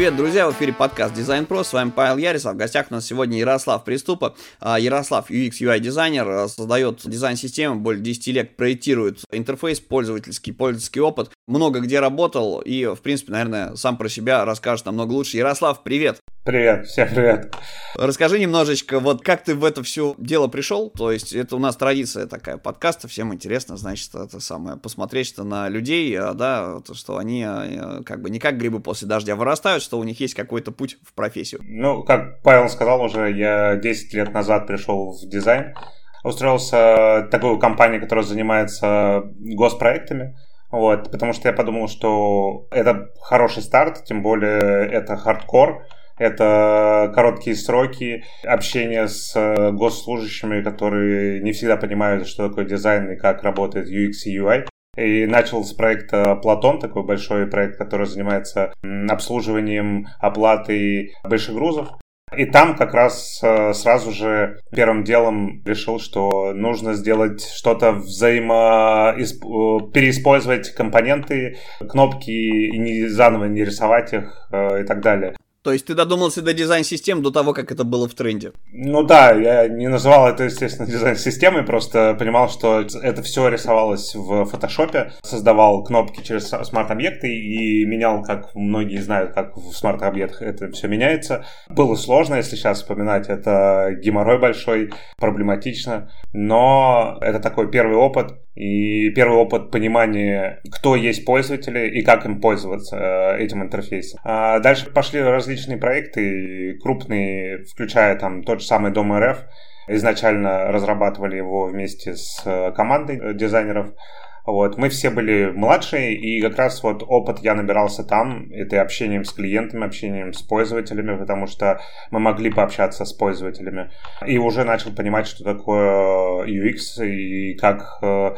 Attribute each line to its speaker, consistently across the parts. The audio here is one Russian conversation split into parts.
Speaker 1: Привет, друзья, в эфире подкаст Дизайн Про, с вами Павел Ярисов, в гостях у нас сегодня Ярослав Приступа. А, Ярослав UX UI дизайнер, а, создает дизайн-системы, более 10 лет проектирует интерфейс, пользовательский, пользовательский опыт, много где работал и, в принципе, наверное, сам про себя расскажет намного лучше. Ярослав, привет!
Speaker 2: Привет, всем привет.
Speaker 1: Расскажи немножечко, вот как ты в это все дело пришел, то есть это у нас традиция такая подкаста, всем интересно, значит, это самое, посмотреть что на людей, а, да, что они а, как бы не как грибы после дождя вырастают, что у них есть какой-то путь в профессию.
Speaker 2: Ну, как Павел сказал уже, я 10 лет назад пришел в дизайн, устроился в такую компанию, которая занимается госпроектами, вот, потому что я подумал, что это хороший старт, тем более это хардкор, это короткие сроки, общение с э, госслужащими, которые не всегда понимают, что такое дизайн и как работает UX и UI. И начал с проекта Платон, такой большой проект, который занимается обслуживанием оплаты больших грузов. И там как раз э, сразу же первым делом решил, что нужно сделать что-то взаимо... Э, переиспользовать компоненты, кнопки и не, заново не рисовать их и так далее.
Speaker 1: То есть ты додумался до дизайн-систем до того, как это было в тренде?
Speaker 2: Ну да, я не называл это, естественно, дизайн-системой, просто понимал, что это все рисовалось в фотошопе, создавал кнопки через смарт-объекты и менял, как многие знают, как в смарт-объектах это все меняется. Было сложно, если сейчас вспоминать, это геморрой большой, проблематично, но это такой первый опыт, и первый опыт понимания, кто есть пользователи и как им пользоваться э, этим интерфейсом. А дальше пошли различные проекты, крупные, включая там тот же самый Дом РФ. Изначально разрабатывали его вместе с э, командой дизайнеров. Вот. Мы все были младшие, и как раз вот опыт я набирался там, это общением с клиентами, общением с пользователями, потому что мы могли пообщаться с пользователями. И уже начал понимать, что такое UX и как э,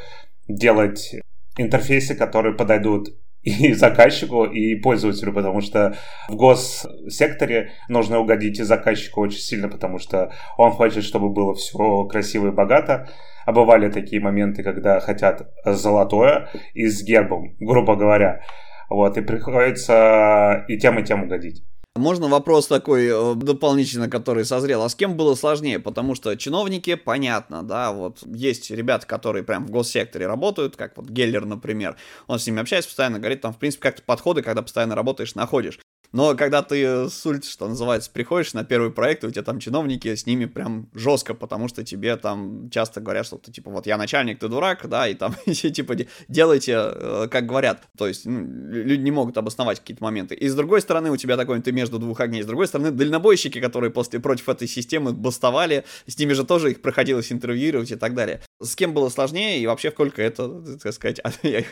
Speaker 2: делать интерфейсы, которые подойдут и заказчику, и пользователю, потому что в госсекторе нужно угодить и заказчику очень сильно, потому что он хочет, чтобы было все красиво и богато. А бывали такие моменты, когда хотят золотое и с гербом, грубо говоря. Вот, и приходится и тем, и тем угодить.
Speaker 1: Можно вопрос такой э, дополнительно, который созрел. А с кем было сложнее? Потому что чиновники, понятно, да, вот есть ребята, которые прям в госсекторе работают, как вот Геллер, например. Он с ними общается постоянно, говорит, там, в принципе, как-то подходы, когда постоянно работаешь, находишь. Но когда ты с улицы, что называется, приходишь на первый проект, у тебя там чиновники, с ними прям жестко, потому что тебе там часто говорят, что ты типа вот я начальник, ты дурак, да, и там все типа делайте, э, как говорят. То есть ну, люди не могут обосновать какие-то моменты. И с другой стороны, у тебя такой, ты между двух огней. С другой стороны, дальнобойщики, которые после против этой системы бастовали, с ними же тоже их проходилось интервьюировать и так далее. С кем было сложнее и вообще сколько это, так сказать, я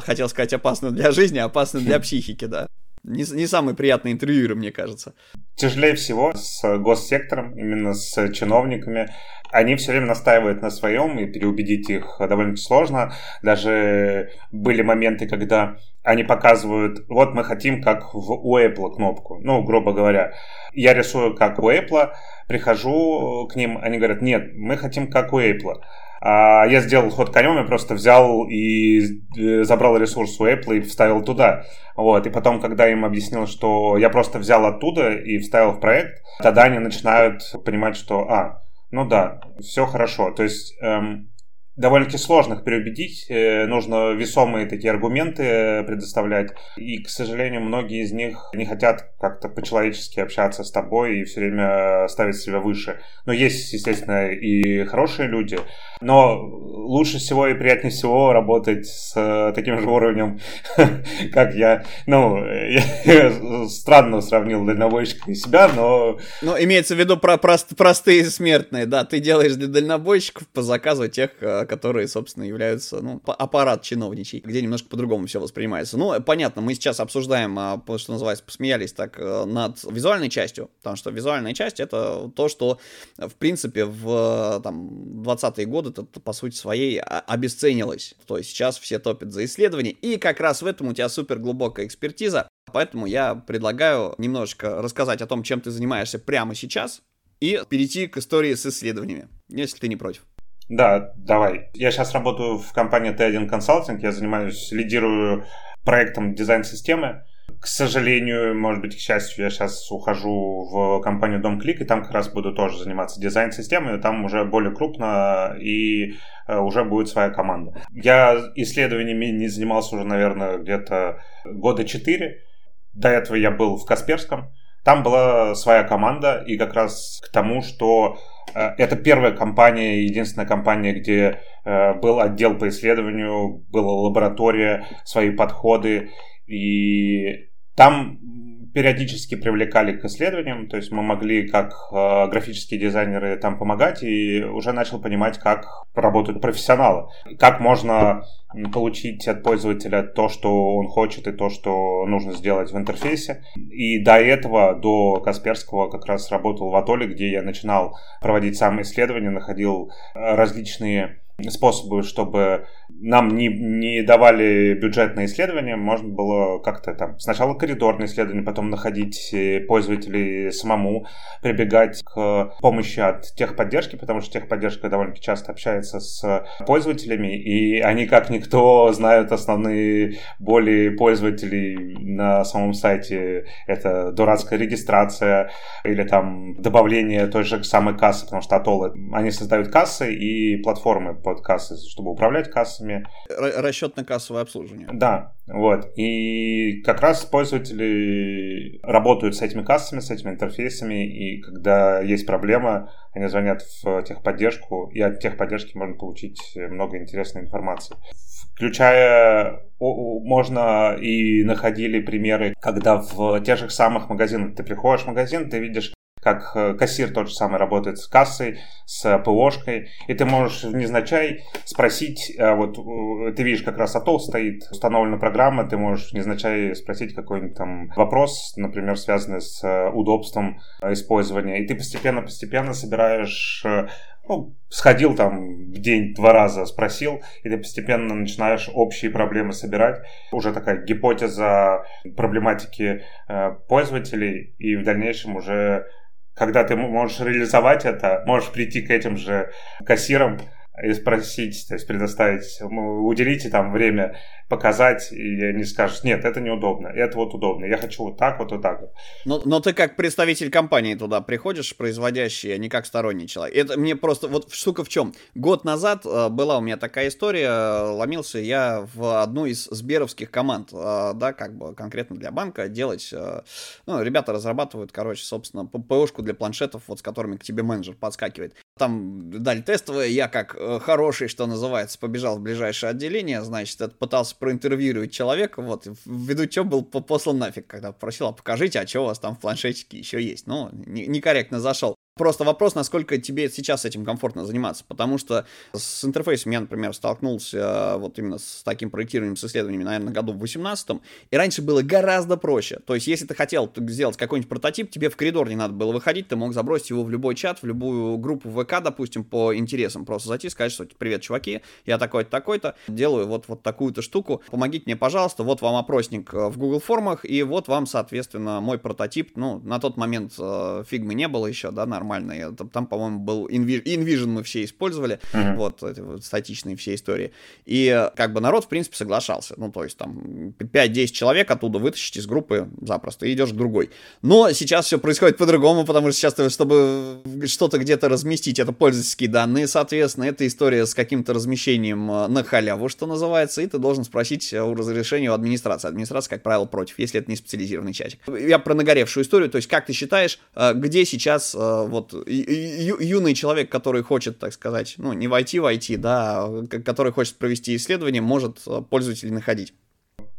Speaker 1: хотел сказать опасно для жизни, опасно для психики, да. Не, не самые приятные интервьюеры, мне кажется.
Speaker 2: Тяжелее всего с госсектором, именно с чиновниками. Они все время настаивают на своем, и переубедить их довольно сложно. Даже были моменты, когда они показывают, вот мы хотим как в, у Apple кнопку, ну, грубо говоря. Я рисую как у Apple, прихожу к ним, они говорят, нет, мы хотим как у Apple. А я сделал ход конем, я просто взял и э, забрал ресурс у Apple и вставил туда. Вот. И потом, когда им объяснил, что я просто взял оттуда и вставил в проект, тогда они начинают понимать, что, а, ну да, все хорошо. То есть эм, довольно-таки сложно их переубедить, э, нужно весомые такие аргументы э, предоставлять. И, к сожалению, многие из них не хотят как-то по-человечески общаться с тобой и все время ставить себя выше. Но есть, естественно, и хорошие люди, но лучше всего и приятнее всего работать с э, таким же уровнем, как я. Ну, я странно сравнил дальнобойщика и себя, но...
Speaker 1: Ну, имеется в виду про прост, простые смертные, да. Ты делаешь для дальнобойщиков по заказу тех, которые, собственно, являются, ну, аппарат чиновничий, где немножко по-другому все воспринимается. Ну, понятно, мы сейчас обсуждаем, а, что называется, посмеялись так э, над визуальной частью, потому что визуальная часть — это то, что, в принципе, в там, 20-е годы это, по сути своей обесценилось. То есть сейчас все топят за исследования, и как раз в этом у тебя супер глубокая экспертиза, Поэтому я предлагаю немножечко рассказать о том, чем ты занимаешься прямо сейчас, и перейти к истории с исследованиями, если ты не против.
Speaker 2: Да, давай. Я сейчас работаю в компании T1 Consulting, я занимаюсь, лидирую проектом дизайн-системы. К сожалению, может быть, к счастью, я сейчас ухожу в компанию Дом Клик, и там как раз буду тоже заниматься дизайн-системой, там уже более крупно и э, уже будет своя команда. Я исследованиями не занимался уже, наверное, где-то года четыре. До этого я был в Касперском. Там была своя команда, и как раз к тому, что это первая компания, единственная компания, где э, был отдел по исследованию, была лаборатория, свои подходы, и там периодически привлекали к исследованиям, то есть мы могли как э, графические дизайнеры там помогать и уже начал понимать, как работают профессионалы, как можно получить от пользователя то, что он хочет и то, что нужно сделать в интерфейсе. И до этого, до Касперского, как раз работал в Атоле, где я начинал проводить сам исследования, находил различные способы, чтобы нам не, не давали бюджет на исследования, можно было как-то там сначала коридорные исследования, потом находить э, пользователей самому, прибегать к помощи от техподдержки, потому что техподдержка довольно-таки часто общается с пользователями, и они как никто знают основные боли пользователей на самом сайте. Это дурацкая регистрация или там добавление той же самой кассы, потому что Атолл, они создают кассы и платформы под кассы, чтобы управлять кассами.
Speaker 1: Расчетно-кассовое обслуживание.
Speaker 2: Да, вот. И как раз пользователи работают с этими кассами, с этими интерфейсами, и когда есть проблема, они звонят в техподдержку, и от техподдержки можно получить много интересной информации. Включая, можно и находили примеры, когда в тех же самых магазинах ты приходишь в магазин, ты видишь как э, кассир тот же самый работает с кассой, с ПОшкой, и ты можешь незначай спросить, э, вот э, ты видишь, как раз АТО стоит, установлена программа, ты можешь незначай спросить какой-нибудь там вопрос, например, связанный с удобством использования, и ты постепенно-постепенно собираешь ну, сходил там в день два раза, спросил, и ты постепенно начинаешь общие проблемы собирать. Уже такая гипотеза проблематики э, пользователей, и в дальнейшем уже когда ты можешь реализовать это, можешь прийти к этим же кассирам и спросить, то есть предоставить, уделите там время показать, и они скажут, нет, это неудобно, это вот удобно, я хочу вот так вот, вот так вот.
Speaker 1: Но, но ты как представитель компании туда приходишь, производящий, а не как сторонний человек. Это мне просто, вот штука в чем. Год назад э, была у меня такая история, э, ломился я в одну из сберовских команд, э, да, как бы конкретно для банка делать, ну, ребята разрабатывают, короче, собственно, ПОшку для планшетов, вот с которыми к тебе менеджер подскакивает. Там дали тестовые, я как хороший, что называется, побежал в ближайшее отделение, значит, это пытался проинтервьюировать человека, вот, ввиду чего был послан нафиг, когда просил, а покажите, а что у вас там в планшетике еще есть. Ну, некорректно зашел. Просто вопрос, насколько тебе сейчас этим комфортно заниматься, потому что с интерфейсом я, например, столкнулся э, вот именно с таким проектированием, с исследованиями, наверное, году в 18 и раньше было гораздо проще. То есть, если ты хотел сделать какой-нибудь прототип, тебе в коридор не надо было выходить, ты мог забросить его в любой чат, в любую группу ВК, допустим, по интересам, просто зайти, сказать, что привет, чуваки, я такой-то, такой-то, делаю вот, вот такую-то штуку, помогите мне, пожалуйста, вот вам опросник э, в Google формах, и вот вам, соответственно, мой прототип, ну, на тот момент э, фигмы не было еще, да, нормально, нормально. Там, там по-моему, был InVision мы все использовали, uh-huh. вот, эти вот статичные все истории. И как бы народ, в принципе, соглашался. Ну, то есть там 5-10 человек оттуда вытащить из группы запросто, и идешь к другой. Но сейчас все происходит по-другому, потому что сейчас, чтобы что-то где-то разместить, это пользовательские данные, соответственно, это история с каким-то размещением э, на халяву, что называется, и ты должен спросить о разрешении у администрации. Администрация, как правило, против, если это не специализированный чатик. Я про нагоревшую историю, то есть как ты считаешь, э, где сейчас э, вот юный человек, который хочет, так сказать, ну, не войти в IT, да, который хочет провести исследование, может э, пользователей находить.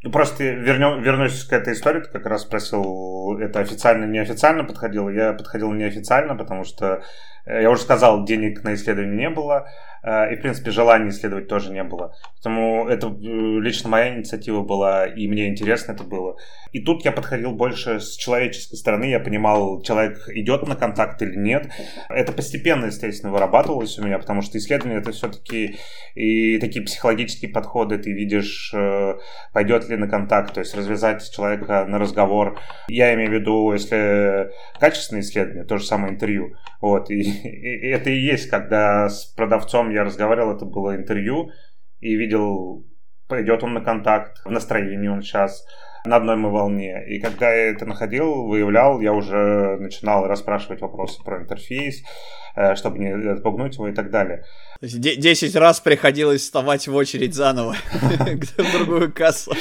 Speaker 2: Ну, просто вернем, вернусь к этой истории, ты как раз спросил, это официально, неофициально подходило. Я подходил неофициально, потому что, э, я уже сказал, денег на исследование не было. Э, и, в принципе, желания исследовать тоже не было. Поэтому это э, лично моя инициатива была, и мне интересно это было. И тут я подходил больше с человеческой стороны, я понимал, человек идет на контакт или нет. Это постепенно, естественно, вырабатывалось у меня, потому что исследование это все-таки и такие психологические подходы, ты видишь, э, пойдет ли на контакт, то есть развязать человека на разговор. Я имею в виду, если качественное исследование, то же самое интервью. Вот, и, и это и есть, когда с продавцом я разговаривал, это было интервью, и видел, пойдет он на контакт, в настроении он сейчас, на одной мы волне. И когда я это находил, выявлял, я уже начинал расспрашивать вопросы про интерфейс, э, чтобы не отпугнуть его и так далее.
Speaker 1: То есть 10 раз приходилось вставать в очередь заново в другую кассу.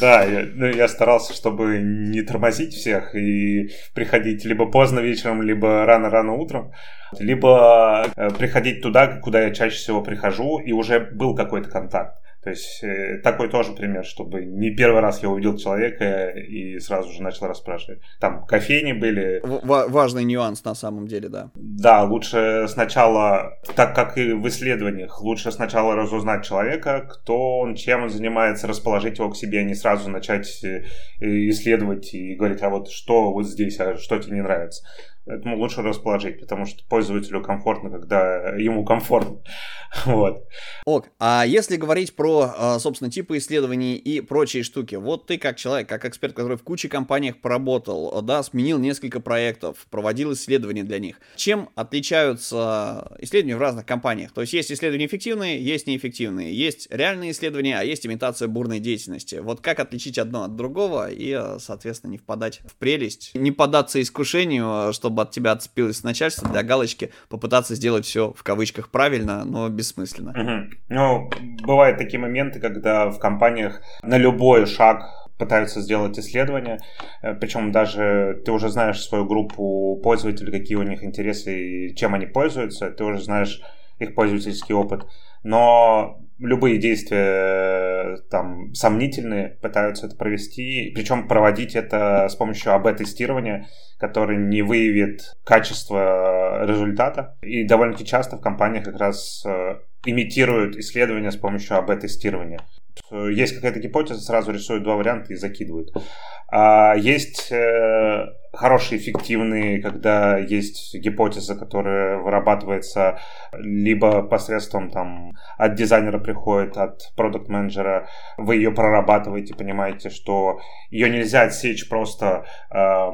Speaker 2: Да, ну, я старался, чтобы не тормозить всех и приходить либо поздно вечером, либо рано-рано утром, либо э, приходить туда, куда я чаще всего прихожу, и уже был какой-то контакт. То есть э, такой тоже пример, чтобы не первый раз я увидел человека и сразу же начал расспрашивать. Там кофейни были.
Speaker 1: В- важный нюанс на самом деле, да.
Speaker 2: Да, лучше сначала, так как и в исследованиях, лучше сначала разузнать человека, кто он, чем он занимается, расположить его к себе, а не сразу начать э, исследовать и говорить, а вот что вот здесь, а что тебе не нравится. Поэтому лучше расположить, потому что пользователю комфортно, когда ему комфортно. вот.
Speaker 1: Ок, а если говорить про, а, собственно, типы исследований и прочие штуки, вот ты как человек, как эксперт, который в куче компаниях поработал, да, сменил несколько проектов, проводил исследования для них. Чем отличаются исследования в разных компаниях? То есть есть исследования эффективные, есть неэффективные, есть реальные исследования, а есть имитация бурной деятельности. Вот как отличить одно от другого и, а, соответственно, не впадать в прелесть, не поддаться искушению, что чтобы от тебя отцепилось начальство, для галочки попытаться сделать все в кавычках правильно, но бессмысленно.
Speaker 2: Угу. Ну, бывают такие моменты, когда в компаниях на любой шаг пытаются сделать исследования, э, причем даже ты уже знаешь свою группу пользователей, какие у них интересы и чем они пользуются, ты уже знаешь их пользовательский опыт, но любые действия там сомнительные пытаются это провести, причем проводить это с помощью АБ-тестирования, который не выявит качество результата. И довольно-таки часто в компаниях как раз э, имитируют исследования с помощью АБ-тестирования. Есть какая-то гипотеза, сразу рисуют два варианта и закидывают. А есть э, хорошие, эффективные, когда есть гипотеза, которая вырабатывается либо посредством там от дизайнера приходит, от продукт менеджера вы ее прорабатываете, понимаете, что ее нельзя отсечь просто э,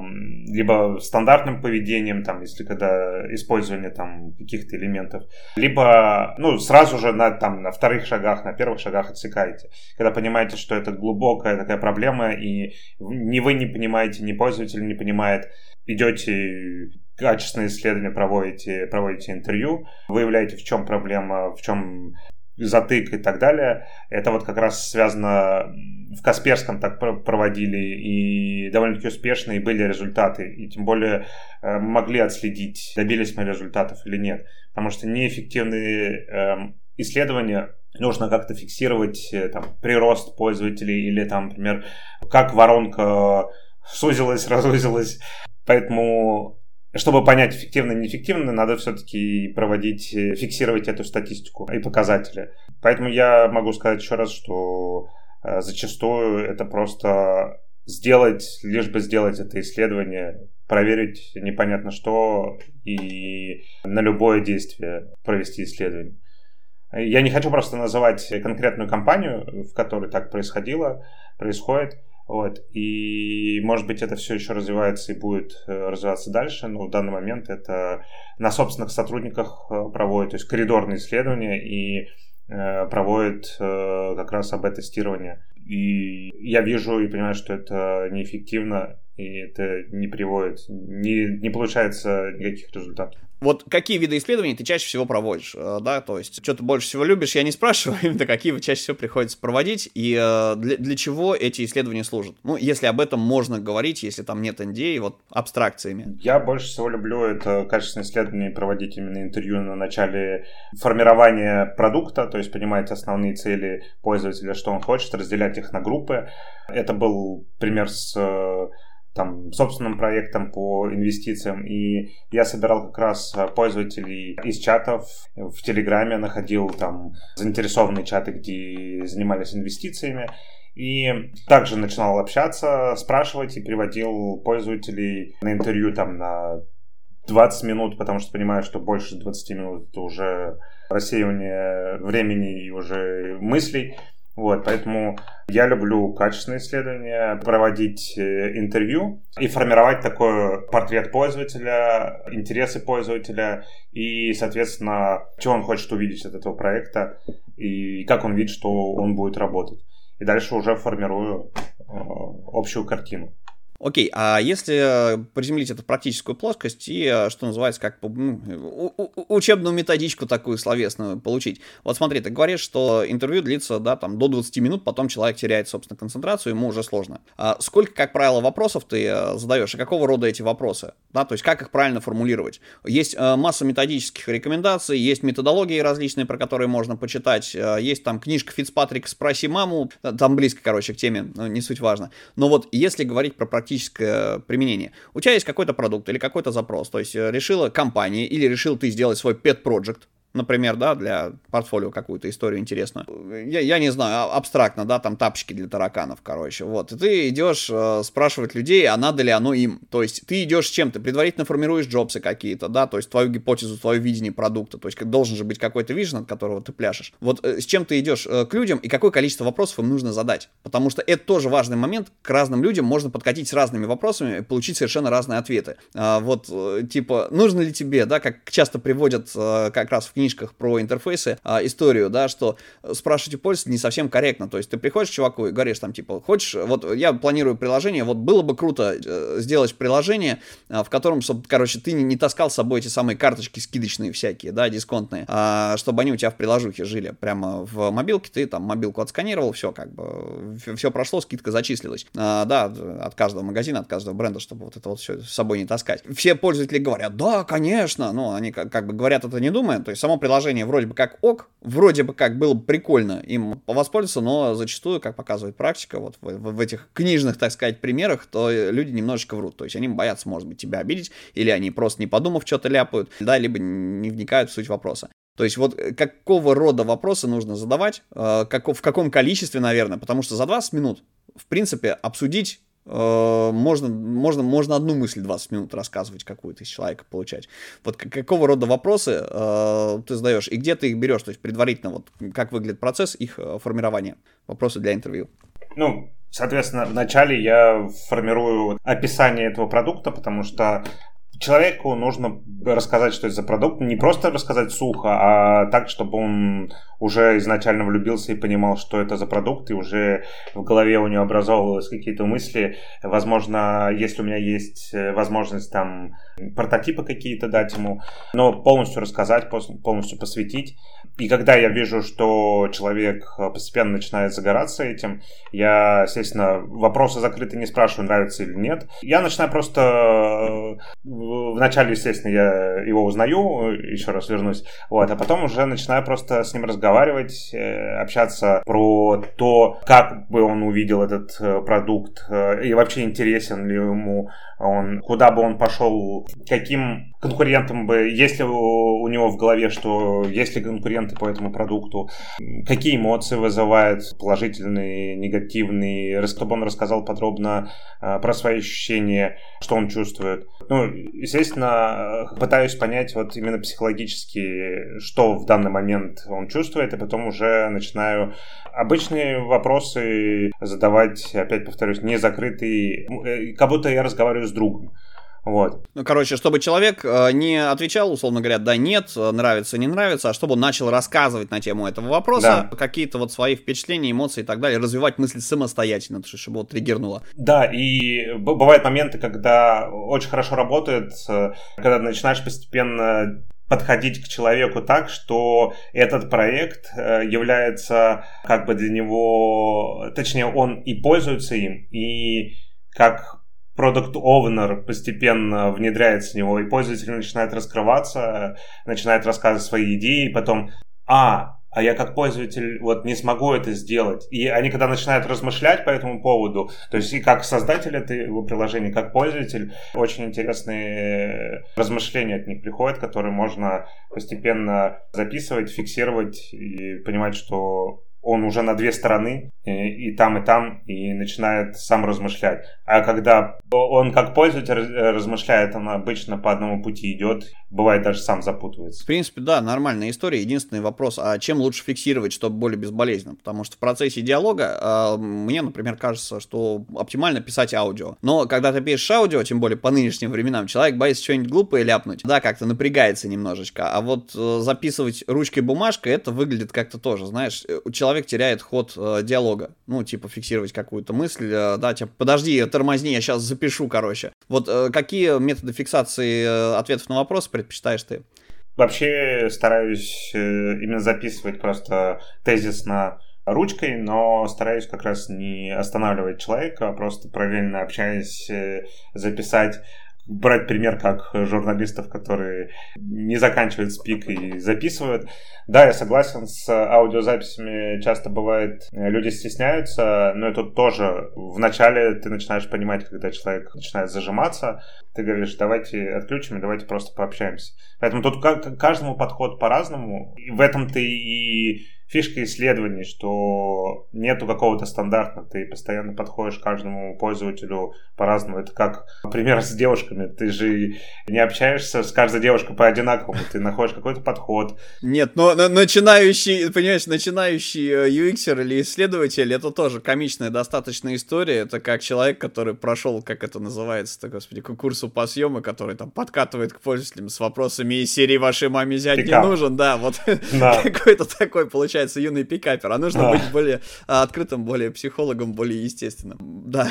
Speaker 2: либо стандартным поведением, там, если когда использование там каких-то элементов, либо ну сразу же на там на вторых шагах, на первых шагах отсекаете, когда понимаете, что это глубокая такая проблема и ни вы не понимаете, ни пользователь не понимает, идете качественные исследования проводите, проводите интервью, выявляете, в чем проблема, в чем затык и так далее. Это вот как раз связано в Касперском так проводили и довольно-таки успешно, и были результаты. И тем более э, могли отследить, добились мы результатов или нет. Потому что неэффективные э, исследования нужно как-то фиксировать э, там, прирост пользователей или там, например, как воронка сузилась, разузилась. Поэтому, чтобы понять эффективно неэффективно, надо все-таки проводить, э, фиксировать эту статистику и показатели. Поэтому я могу сказать еще раз, что э, зачастую это просто сделать, лишь бы сделать это исследование, проверить непонятно что и на любое действие провести исследование. Я не хочу просто называть конкретную компанию, в которой так происходило, происходит. Вот. И, может быть, это все еще развивается и будет э, развиваться дальше, но в данный момент это на собственных сотрудниках э, проводят, то есть коридорные исследования и э, проводят как раз АБ-тестирование. И я вижу и понимаю, что это неэффективно, и это не приводит, не, не получается никаких результатов.
Speaker 1: Вот какие виды исследований ты чаще всего проводишь, э, да, то есть, что ты больше всего любишь, я не спрашиваю, именно какие чаще всего приходится проводить, и э, для, для чего эти исследования служат? Ну, если об этом можно говорить, если там нет NDA, вот абстракциями.
Speaker 2: Я больше всего люблю это качественные исследования проводить именно интервью на начале формирования продукта, то есть понимать основные цели пользователя, что он хочет, разделять их на группы. Это был пример с э, там, собственным проектом по инвестициям. И я собирал как раз э, пользователей из чатов в Телеграме, находил там заинтересованные чаты, где занимались инвестициями. И также начинал общаться, спрашивать и приводил пользователей на интервью там на 20 минут, потому что понимаю, что больше 20 минут это уже рассеивание времени и уже мыслей. Вот, поэтому я люблю качественные исследования, проводить э, интервью и формировать такой портрет пользователя, интересы пользователя и, соответственно, что он хочет увидеть от этого проекта и как он видит, что он будет работать. И дальше уже формирую общую картину.
Speaker 1: Окей, а если приземлить это в практическую плоскость и, э, что называется, как ну, учебную методичку такую словесную получить. Вот смотри, ты говоришь, что интервью длится, да, там, до 20 минут, потом человек теряет, собственно, концентрацию, ему уже сложно. А сколько, как правило, вопросов ты э, задаешь, и какого рода эти вопросы? Да, то есть как их правильно формулировать? Есть э, масса методических рекомендаций, есть методологии различные, про которые можно почитать, есть там книжка Фицпатрик «Спроси маму», там близко, короче, к теме, не суть важно. Но вот если говорить про практическое применение. У тебя есть какой-то продукт или какой-то запрос, то есть э, решила компания или решил ты сделать свой pet project, например, да, для портфолио какую-то историю интересную. Я, я не знаю, а, абстрактно, да, там тапочки для тараканов, короче, вот. И ты идешь э, спрашивать людей, а надо ли оно им. То есть ты идешь с чем? Ты предварительно формируешь джобсы какие-то, да, то есть твою гипотезу, твое видение продукта, то есть должен же быть какой-то вижен, от которого ты пляшешь. Вот э, с чем ты идешь э, к людям и какое количество вопросов им нужно задать. Потому что это тоже важный момент, к разным людям можно подкатить с разными вопросами и получить совершенно разные ответы. А, вот, э, типа, нужно ли тебе, да, как часто приводят э, как раз в книге книжках про интерфейсы а, историю, да, что спрашивать у пользователя не совсем корректно. То есть ты приходишь к чуваку и говоришь там, типа, хочешь, вот я планирую приложение, вот было бы круто э, сделать приложение, а, в котором, чтобы, короче, ты не, не таскал с собой эти самые карточки скидочные всякие, да, дисконтные, а, чтобы они у тебя в приложухе жили. Прямо в мобилке ты там мобилку отсканировал, все, как бы, все прошло, скидка зачислилась. А, да, от каждого магазина, от каждого бренда, чтобы вот это вот все с собой не таскать. Все пользователи говорят, да, конечно, но они как, как бы говорят это не думая, то есть само приложение вроде бы как ок, вроде бы как было бы прикольно им воспользоваться, но зачастую, как показывает практика, вот в, в, в этих книжных, так сказать, примерах, то люди немножечко врут. То есть они боятся, может быть, тебя обидеть, или они просто не подумав что-то ляпают, да, либо не вникают в суть вопроса. То есть вот э, какого рода вопросы нужно задавать, э, как, в каком количестве, наверное, потому что за 20 минут, в принципе, обсудить можно, можно, можно одну мысль 20 минут рассказывать какую-то из человека получать. Вот какого рода вопросы э, ты задаешь и где ты их берешь, то есть предварительно вот как выглядит процесс их э, формирования, вопросы для интервью.
Speaker 2: Ну, соответственно, вначале я формирую описание этого продукта, потому что человеку нужно рассказать, что это за продукт, не просто рассказать сухо, а так, чтобы он уже изначально влюбился и понимал, что это за продукт, и уже в голове у него образовывались какие-то мысли. Возможно, если у меня есть э, возможность там прототипы какие-то дать ему, но полностью рассказать, полностью посвятить. И когда я вижу, что человек постепенно начинает загораться этим, я, естественно, вопросы закрыты не спрашиваю, нравится или нет. Я начинаю просто... Вначале, естественно, я его узнаю, еще раз вернусь, вот, а потом уже начинаю просто с ним разговаривать разговаривать, э, общаться про то, как бы он увидел этот э, продукт, э, и вообще интересен ли ему он, куда бы он пошел, каким конкурентам бы, есть ли у него в голове, что есть ли конкуренты по этому продукту, какие эмоции вызывает, положительные, негативные, чтобы он рассказал подробно про свои ощущения, что он чувствует. Ну, естественно, пытаюсь понять вот именно психологически, что в данный момент он чувствует, чувствует, и потом уже начинаю обычные вопросы задавать, опять повторюсь, не закрытые, э, как будто я разговариваю с другом. Вот.
Speaker 1: Ну, короче, чтобы человек э, не отвечал, условно говоря, да, нет, нравится, не нравится, а чтобы он начал рассказывать на тему этого вопроса, да. какие-то вот свои впечатления, эмоции и так далее, развивать мысли самостоятельно, чтобы вот триггернуло.
Speaker 2: Да, и бывают моменты, когда очень хорошо работает, э, когда начинаешь постепенно подходить к человеку так, что этот проект э, является как бы для него, точнее, он и пользуется им, и как продукт owner постепенно внедряется в него, и пользователь начинает раскрываться, начинает рассказывать свои идеи, потом, а, а я как пользователь вот не смогу это сделать. И они когда начинают размышлять по этому поводу, то есть и как создатель этого приложения, как пользователь, очень интересные размышления от них приходят, которые можно постепенно записывать, фиксировать и понимать, что он уже на две стороны, и, и там, и там, и начинает сам размышлять. А когда он как пользователь размышляет, он обычно по одному пути идет, бывает даже сам запутывается.
Speaker 1: В принципе, да, нормальная история. Единственный вопрос, а чем лучше фиксировать, чтобы более безболезненно? Потому что в процессе диалога э, мне, например, кажется, что оптимально писать аудио. Но когда ты пишешь аудио, тем более по нынешним временам, человек боится что-нибудь глупое ляпнуть. Да, как-то напрягается немножечко. А вот э, записывать ручкой бумажкой, это выглядит как-то тоже, знаешь, у человека человек теряет ход э, диалога. Ну, типа фиксировать какую-то мысль, э, да, типа, подожди, тормозни, я сейчас запишу, короче. Вот э, какие методы фиксации э, ответов на вопросы предпочитаешь ты?
Speaker 2: Вообще стараюсь э, именно записывать просто тезис на ручкой, но стараюсь как раз не останавливать человека, а просто параллельно общаясь э, записать брать пример как журналистов, которые не заканчивают спик и записывают. Да, я согласен с аудиозаписями. Часто бывает, люди стесняются, но это тоже в начале ты начинаешь понимать, когда человек начинает зажиматься, ты говоришь, давайте отключим давайте просто пообщаемся. Поэтому тут каждому подход по-разному. И в этом ты и фишка исследований, что нету какого-то стандарта, ты постоянно подходишь к каждому пользователю по-разному. Это как, например, с девушками. Ты же не общаешься с каждой девушкой по одинаковому, ты находишь какой-то подход.
Speaker 1: Нет, но, но начинающий, понимаешь, начинающий UX или исследователь, это тоже комичная достаточно история. Это как человек, который прошел, как это называется-то, господи, курсу по съему, который там подкатывает к пользователям с вопросами из серии «Вашей маме зять не нужен», да, вот да. какой-то такой получается получается юный пикапер, а нужно а. быть более а, открытым, более психологом, более естественным. Да.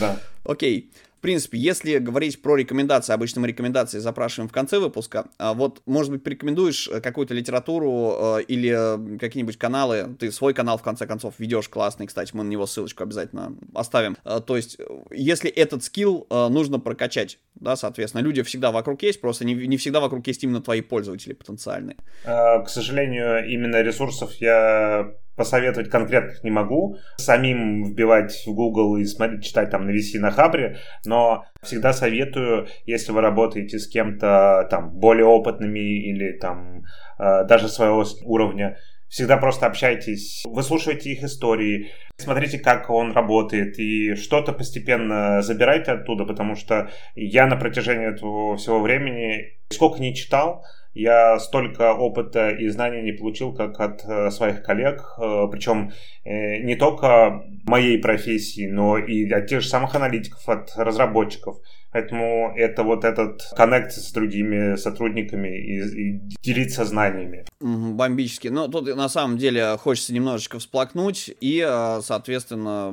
Speaker 2: Да.
Speaker 1: Окей принципе, если говорить про рекомендации, обычно мы рекомендации запрашиваем в конце выпуска, а вот, может быть, порекомендуешь э, какую-то литературу э, или какие-нибудь каналы, ты свой канал, в конце концов, ведешь классный, кстати, мы на него ссылочку обязательно оставим. Э, то есть, если этот скилл нужно прокачать, да, соответственно, люди всегда вокруг есть, просто не, не всегда вокруг есть именно твои пользователи потенциальные.
Speaker 2: К сожалению, именно ресурсов я посоветовать конкретных не могу. Самим вбивать в Google и смотреть, читать там на VC на Хабре, но всегда советую, если вы работаете с кем-то там более опытными или там э, даже своего уровня, всегда просто общайтесь, выслушивайте их истории, смотрите, как он работает, и что-то постепенно забирайте оттуда, потому что я на протяжении этого всего времени сколько не читал, я столько опыта и знаний не получил, как от э, своих коллег, э, причем э, не только моей профессии, но и от тех же самых аналитиков, от разработчиков. Поэтому это вот этот коннект с другими сотрудниками и, и делиться знаниями.
Speaker 1: Бомбически. Но тут на самом деле хочется немножечко всплакнуть и, соответственно,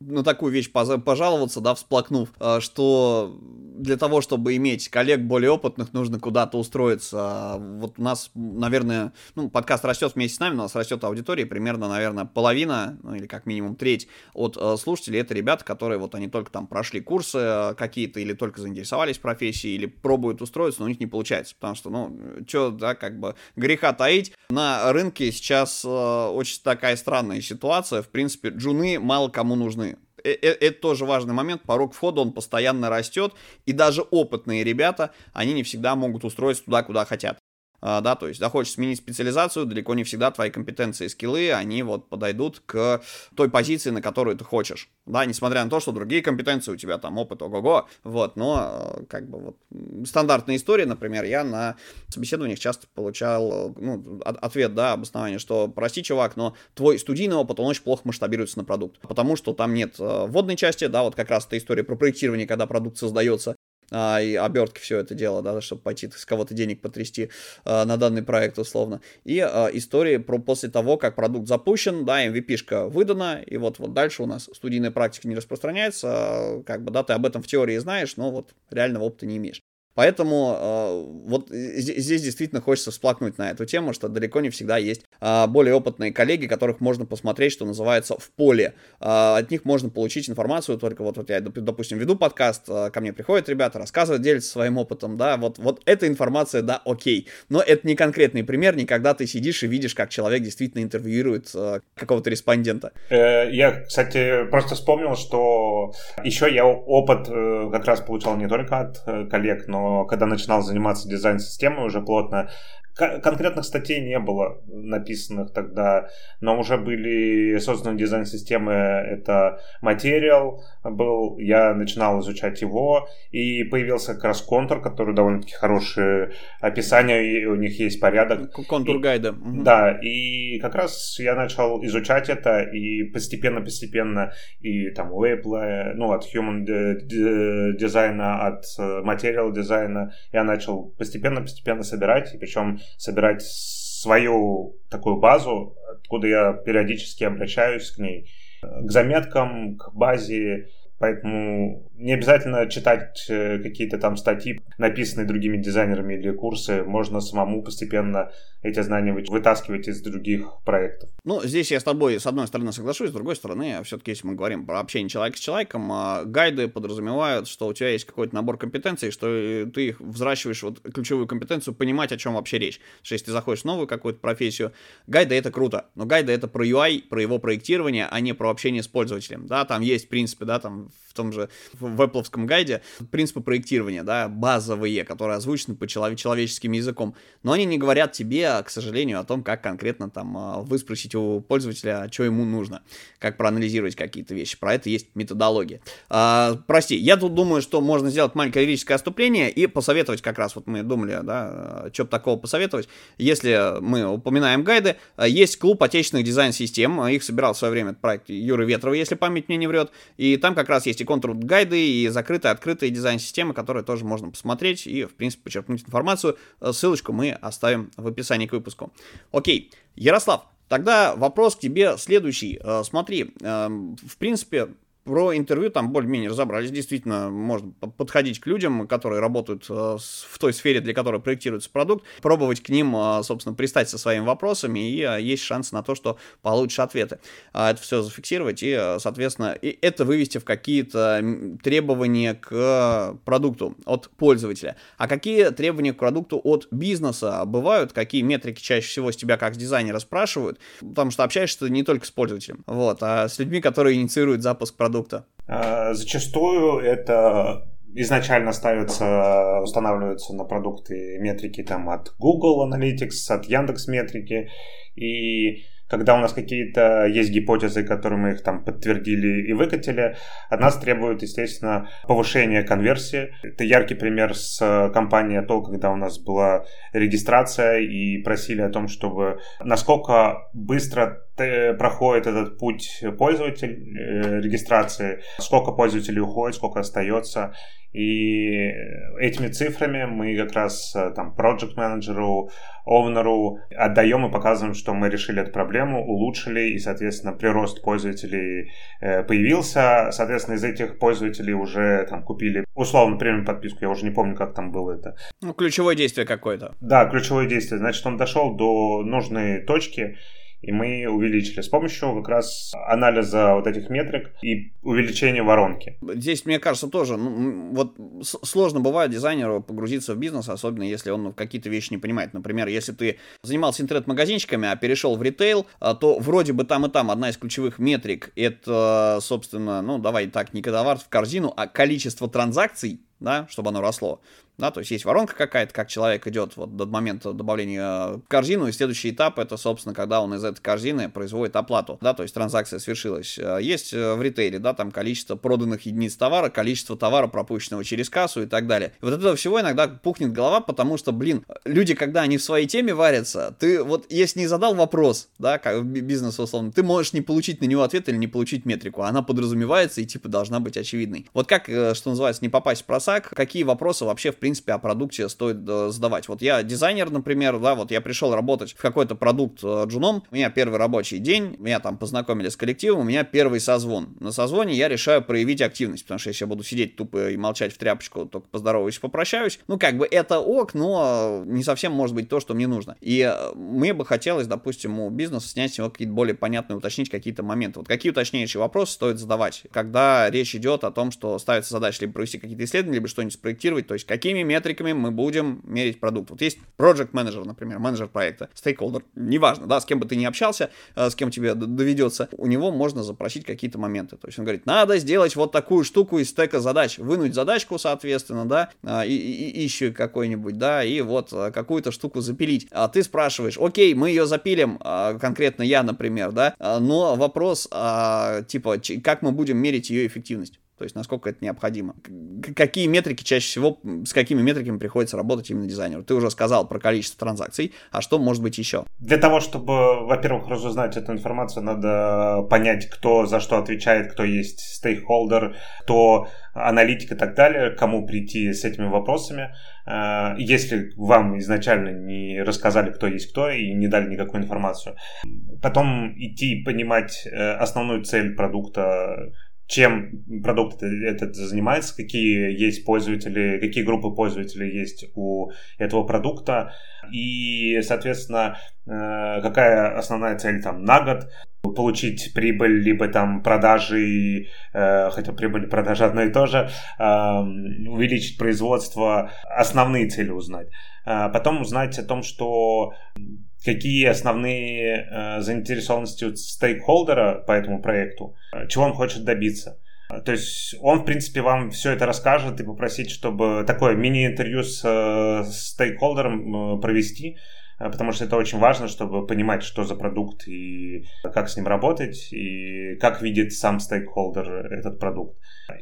Speaker 1: на такую вещь пожаловаться, да, всплакнув, что для того, чтобы иметь коллег более опытных, нужно куда-то устроиться. Вот у нас, наверное, ну, подкаст растет вместе с нами, у нас растет аудитория, примерно, наверное, половина, ну, или как минимум треть от э, слушателей, это ребята, которые вот они только там прошли курсы какие-то или только заинтересовались профессией или пробуют устроиться, но у них не получается, потому что, ну, что, да, как бы греха таить. На рынке сейчас э, очень такая странная ситуация, в принципе, джуны мало кому нужны. Э, э, это тоже важный момент, порог входа, он постоянно растет, и даже опытные ребята, они не всегда могут устроиться туда, куда хотят. А, да, то есть захочешь сменить специализацию, далеко не всегда твои компетенции и скиллы, они вот подойдут к той позиции, на которую ты хочешь, да, несмотря на то, что другие компетенции у тебя там опыт ого-го, вот, но э, как бы вот стандартная история, например, я на собеседованиях часто получал, ну, ответ, да, обоснование, что, прости, чувак, но твой студийный опыт, он очень плохо масштабируется на продукт, потому что там нет э, вводной части, да, вот как раз эта история про проектирование, когда продукт создается, а, и обертки все это дело, да, чтобы пойти с кого-то денег потрясти а, на данный проект условно. И а, истории про после того, как продукт запущен, да, MVP-шка выдана, и вот, вот дальше у нас студийная практика не распространяется, а, как бы, да, ты об этом в теории знаешь, но вот реального опыта не имеешь. Поэтому э, вот здесь действительно хочется всплакнуть на эту тему, что далеко не всегда есть э, более опытные коллеги, которых можно посмотреть, что называется, в поле. Э, от них можно получить информацию, только вот, вот я, допустим, веду подкаст, э, ко мне приходят ребята, рассказывают, делятся своим опытом, да, вот, вот эта информация, да, окей. Но это не конкретный пример, не когда ты сидишь и видишь, как человек действительно интервьюирует э, какого-то респондента.
Speaker 2: Э, я, кстати, просто вспомнил, что еще я опыт э, как раз получал не только от э, коллег, но когда начинал заниматься дизайн-системой уже плотно, конкретных статей не было написанных тогда, но уже были созданы дизайн-системы, это материал был, я начинал изучать его, и появился как раз контур, который довольно-таки хорошее описание, и у них есть порядок.
Speaker 1: Контур гайда.
Speaker 2: Да, и как раз я начал изучать это, и постепенно-постепенно, и там у Apple, ну, от human дизайна, от э, материал дизайна, я начал постепенно-постепенно собирать, и причем собирать свою такую базу, откуда я периодически обращаюсь к ней, к заметкам, к базе, Поэтому не обязательно читать э, какие-то там статьи, написанные другими дизайнерами или курсы. Можно самому постепенно эти знания вытаскивать из других проектов.
Speaker 1: Ну, здесь я с тобой, с одной стороны, соглашусь, с другой стороны, все-таки, если мы говорим про общение человека с человеком, а, гайды подразумевают, что у тебя есть какой-то набор компетенций, что ты их взращиваешь, вот ключевую компетенцию, понимать, о чем вообще речь. что если ты заходишь в новую какую-то профессию, гайды это круто, но гайды это про UI, про его проектирование, а не про общение с пользователем. Да, там есть, в принципе, да, там в том же Apple гайде принципы проектирования, да, базовые, которые озвучены по челов- человеческим языком, но они не говорят тебе, к сожалению, о том, как конкретно там а, выспросить у пользователя, что ему нужно, как проанализировать какие-то вещи. Про это есть методология. А, прости, я тут думаю, что можно сделать маленькое лирическое отступление и посоветовать как раз, вот мы думали, да, что такого посоветовать, если мы упоминаем гайды, есть клуб отечественных дизайн-систем, их собирал в свое время проект Юры Ветрова, если память мне не врет, и там как раз есть и контур-гайды, и закрытые, открытые дизайн-системы, которые тоже можно посмотреть и, в принципе, почерпнуть информацию. Ссылочку мы оставим в описании к выпуску. Окей, Ярослав, Тогда вопрос к тебе следующий. Э, смотри, эм, в принципе, про интервью там более-менее разобрались. Действительно, можно подходить к людям, которые работают э, в той сфере, для которой проектируется продукт, пробовать к ним, э, собственно, пристать со своими вопросами, и э, есть шанс на то, что получишь ответы. А это все зафиксировать и, соответственно, и это вывести в какие-то требования к продукту от пользователя. А какие требования к продукту от бизнеса бывают? Какие метрики чаще всего с тебя как с дизайнера спрашивают? Потому что общаешься не только с пользователем, вот, а с людьми, которые инициируют запуск продукта продукта?
Speaker 2: А, зачастую это изначально ставятся, устанавливаются на продукты метрики там от Google Analytics, от Яндекс Метрики, и когда у нас какие-то есть гипотезы, которые мы их там подтвердили и выкатили, от нас требуют, естественно, повышения конверсии. Это яркий пример с компанией Atoll, когда у нас была регистрация и просили о том, чтобы насколько быстро проходит этот путь пользователь э, регистрации, сколько пользователей уходит, сколько остается. И этими цифрами мы как раз э, там project менеджеру овнеру отдаем и показываем, что мы решили эту проблему, улучшили, и, соответственно, прирост пользователей э, появился. Соответственно, из этих пользователей уже там купили условно премиум подписку, я уже не помню, как там было это.
Speaker 1: Ну, ключевое действие какое-то.
Speaker 2: Да, ключевое действие. Значит, он дошел до нужной точки, и мы увеличили с помощью как раз анализа вот этих метрик и увеличения воронки.
Speaker 1: Здесь, мне кажется, тоже, ну, вот сложно бывает дизайнеру погрузиться в бизнес, особенно если он какие-то вещи не понимает. Например, если ты занимался интернет-магазинчиками, а перешел в ритейл, а, то вроде бы там и там одна из ключевых метрик это, собственно, ну, давай так, не товар в корзину, а количество транзакций, да, чтобы оно росло да, то есть есть воронка какая-то, как человек идет вот до момента добавления в корзину, и следующий этап это, собственно, когда он из этой корзины производит оплату, да, то есть транзакция свершилась. Э, есть э, в ритейле, да, там количество проданных единиц товара, количество товара, пропущенного через кассу и так далее. И вот этого всего иногда пухнет голова, потому что, блин, люди, когда они в своей теме варятся, ты вот, если не задал вопрос, да, как бизнес условно, ты можешь не получить на него ответ или не получить метрику, она подразумевается и типа должна быть очевидной. Вот как, э, что называется, не попасть в просак, какие вопросы вообще в принципе, о продукте стоит э, задавать. Вот я дизайнер, например, да, вот я пришел работать в какой-то продукт э, джуном, у меня первый рабочий день, меня там познакомили с коллективом, у меня первый созвон. На созвоне я решаю проявить активность, потому что если я буду сидеть тупо и молчать в тряпочку, только поздороваюсь, попрощаюсь, ну, как бы это ок, но не совсем может быть то, что мне нужно. И э, мне бы хотелось, допустим, у бизнеса снять с него какие-то более понятные, уточнить какие-то моменты. Вот какие уточняющие вопросы стоит задавать, когда речь идет о том, что ставится задача либо провести какие-то исследования, либо что-нибудь спроектировать, то есть какими метриками мы будем мерить продукт. Вот есть project менеджер, например, менеджер проекта, стейкхолдер, неважно, да, с кем бы ты ни общался, э, с кем тебе доведется, у него можно запросить какие-то моменты. То есть он говорит, надо сделать вот такую штуку из стека задач, вынуть задачку, соответственно, да, э, и, и, и ищу какой-нибудь, да, и вот э, какую-то штуку запилить. А ты спрашиваешь, окей, мы ее запилим, конкретно я, например, да, но вопрос, типа, как мы будем мерить ее эффективность? То есть насколько это необходимо. Какие метрики чаще всего, с какими метриками приходится работать именно дизайнеру? Ты уже сказал про количество транзакций, а что может быть еще?
Speaker 2: Для того, чтобы, во-первых, разузнать эту информацию, надо понять, кто за что отвечает, кто есть стейкхолдер, кто аналитик и так далее, кому прийти с этими вопросами. Э, если вам изначально не рассказали, кто есть кто, и не дали никакую информацию. Потом идти понимать э, основную цель продукта, чем продукт этот занимается, какие есть пользователи, какие группы пользователей есть у этого продукта, и, соответственно, э, какая основная цель там на год, получить прибыль, либо там продажи, э, хотя прибыль и продажа одно и то же, увеличить производство, основные цели узнать. А потом узнать о том, что какие основные э, заинтересованности у стейкхолдера по этому проекту, чего он хочет добиться. То есть он, в принципе, вам все это расскажет и попросить, чтобы такое мини-интервью с э, стейкхолдером э, провести, Э, потому что это очень важно, чтобы понимать, что за продукт и как с ним работать, и как видит сам стейкхолдер этот продукт.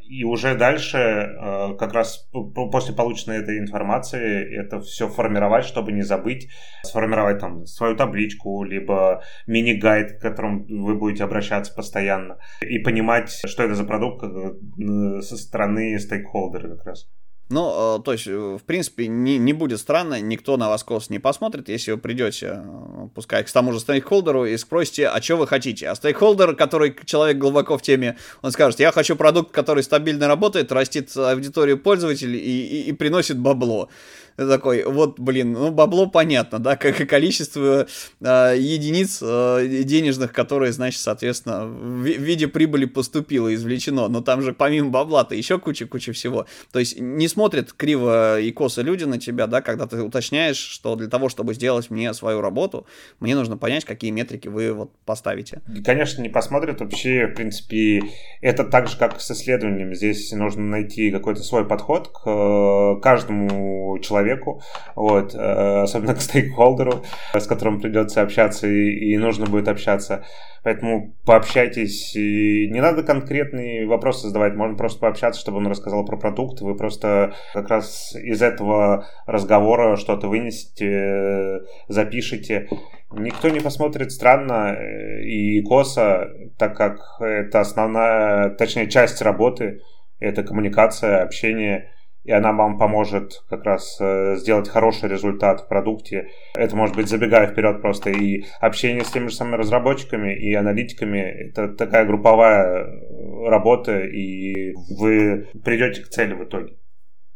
Speaker 2: И уже дальше, э, как раз после полученной этой информации, это все формировать, чтобы не забыть, сформировать там свою табличку, либо мини-гайд, к которому вы будете обращаться постоянно, и понимать, что это за продукт э, со стороны стейкхолдера как раз.
Speaker 1: Ну, э, то есть, э, в принципе, не, не будет странно, никто на вас кос не посмотрит, если вы придете, э, пускай к тому же стейкхолдеру и спросите, а что вы хотите. А стейкхолдер, который человек глубоко в теме, он скажет, я хочу продукт, который стабильно работает, растит аудиторию пользователей и, и, и приносит бабло такой, вот, блин, ну, бабло понятно, да, как и количество э, единиц э, денежных, которые, значит, соответственно, в, в виде прибыли поступило, извлечено, но там же помимо бабла-то еще куча-куча всего. То есть не смотрят криво и косо люди на тебя, да, когда ты уточняешь, что для того, чтобы сделать мне свою работу, мне нужно понять, какие метрики вы вот поставите.
Speaker 2: Конечно, не посмотрят. Вообще, в принципе, это так же, как с исследованиями. Здесь нужно найти какой-то свой подход к э, каждому человеку, человеку, вот, э, особенно к стейкхолдеру, с которым придется общаться и, нужно будет общаться. Поэтому пообщайтесь. И не надо конкретные вопросы задавать, можно просто пообщаться, чтобы он рассказал про продукт. Вы просто как раз из этого разговора что-то вынесете, запишите. Никто не посмотрит странно э, и косо, так как это основная, точнее, часть работы. Это коммуникация, общение и она вам поможет как раз э, сделать хороший результат в продукте. Это может быть, забегая вперед, просто и общение с теми же самыми разработчиками и аналитиками. Это такая групповая э, работа, и вы придете к цели в итоге.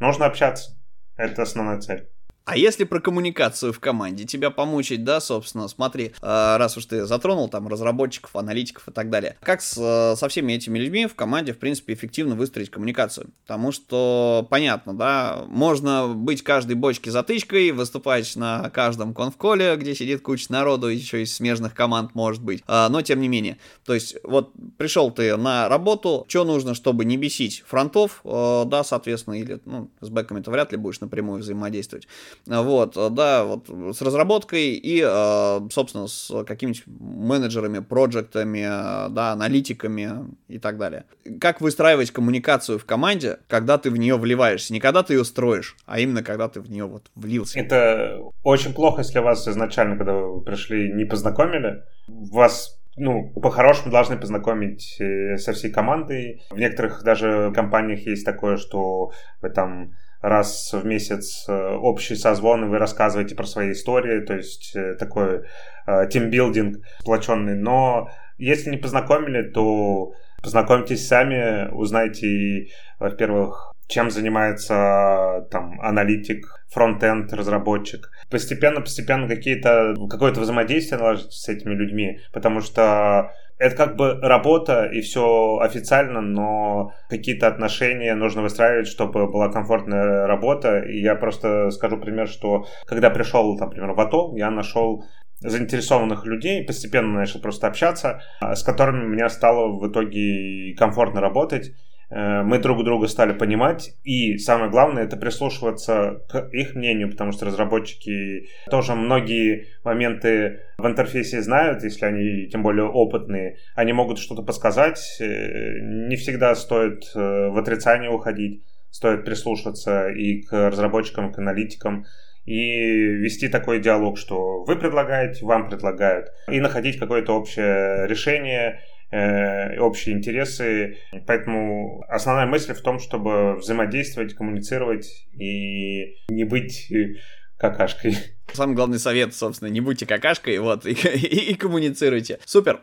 Speaker 2: Нужно общаться. Это основная цель.
Speaker 1: А если про коммуникацию в команде тебя помучить, да, собственно, смотри, э, раз уж ты затронул там разработчиков, аналитиков и так далее, как с, э, со всеми этими людьми в команде, в принципе, эффективно выстроить коммуникацию? Потому что, понятно, да, можно быть каждой бочке затычкой, выступать на каждом конфколе, где сидит куча народу, еще из смежных команд может быть, э, но тем не менее. То есть, вот пришел ты на работу, что нужно, чтобы не бесить фронтов, да, соответственно, или, ну, с бэками ты вряд ли будешь напрямую взаимодействовать. Вот, да, вот с разработкой и, а, собственно, с какими-нибудь менеджерами, проектами, да, аналитиками и так далее. Как выстраивать коммуникацию в команде, когда ты в нее вливаешься? Не когда ты ее строишь, а именно когда ты в нее вот влился.
Speaker 2: Это очень плохо, если вас изначально, когда вы пришли, не познакомили. Вас ну, по-хорошему должны познакомить э, со всей командой. В некоторых даже компаниях есть такое, что вы там раз в месяц э, общий созвон, и вы рассказываете про свои истории, то есть э, такой э, тимбилдинг сплоченный. Но если не познакомили, то познакомьтесь сами, узнайте, во-первых, чем занимается там аналитик, фронтенд, разработчик. Постепенно-постепенно какие-то, какое-то взаимодействие наладить с этими людьми, потому что это как бы работа и все официально, но какие-то отношения нужно выстраивать, чтобы была комфортная работа. И я просто скажу пример, что когда пришел, там, например, в АТО, я нашел заинтересованных людей, постепенно начал просто общаться, с которыми мне стало в итоге комфортно работать. Э, мы друг друга стали понимать, и самое главное это прислушиваться к их мнению, потому что разработчики тоже многие моменты в интерфейсе знают, если они тем более опытные, они могут что-то подсказать, э, не всегда стоит э, в отрицание уходить, стоит прислушиваться и к разработчикам, к аналитикам, и вести такой диалог, что вы предлагаете, вам предлагают, и находить какое-то общее решение, Э, общие интересы. Поэтому основная мысль в том, чтобы взаимодействовать, коммуницировать и не быть э, какашкой.
Speaker 1: Самый главный совет, собственно, не будьте какашкой, вот, и, и, и коммуницируйте. Супер.